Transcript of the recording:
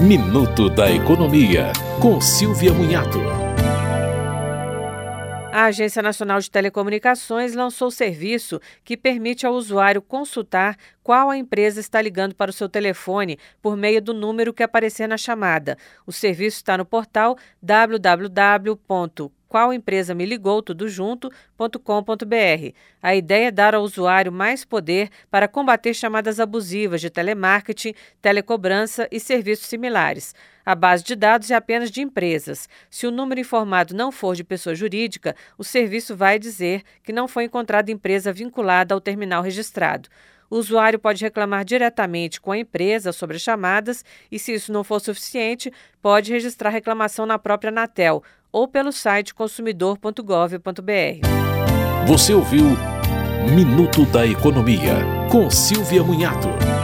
Minuto da Economia, com Silvia Munhato. A Agência Nacional de Telecomunicações lançou serviço que permite ao usuário consultar qual a empresa está ligando para o seu telefone por meio do número que aparecer na chamada. O serviço está no portal www qual empresa me ligou tudo junto.com.br. A ideia é dar ao usuário mais poder para combater chamadas abusivas de telemarketing, telecobrança e serviços similares. A base de dados é apenas de empresas. Se o número informado não for de pessoa jurídica, o serviço vai dizer que não foi encontrada empresa vinculada ao terminal registrado. O usuário pode reclamar diretamente com a empresa sobre as chamadas e, se isso não for suficiente, pode registrar reclamação na própria Anatel ou pelo site consumidor.gov.br. Você ouviu Minuto da Economia, com Silvia Munhato.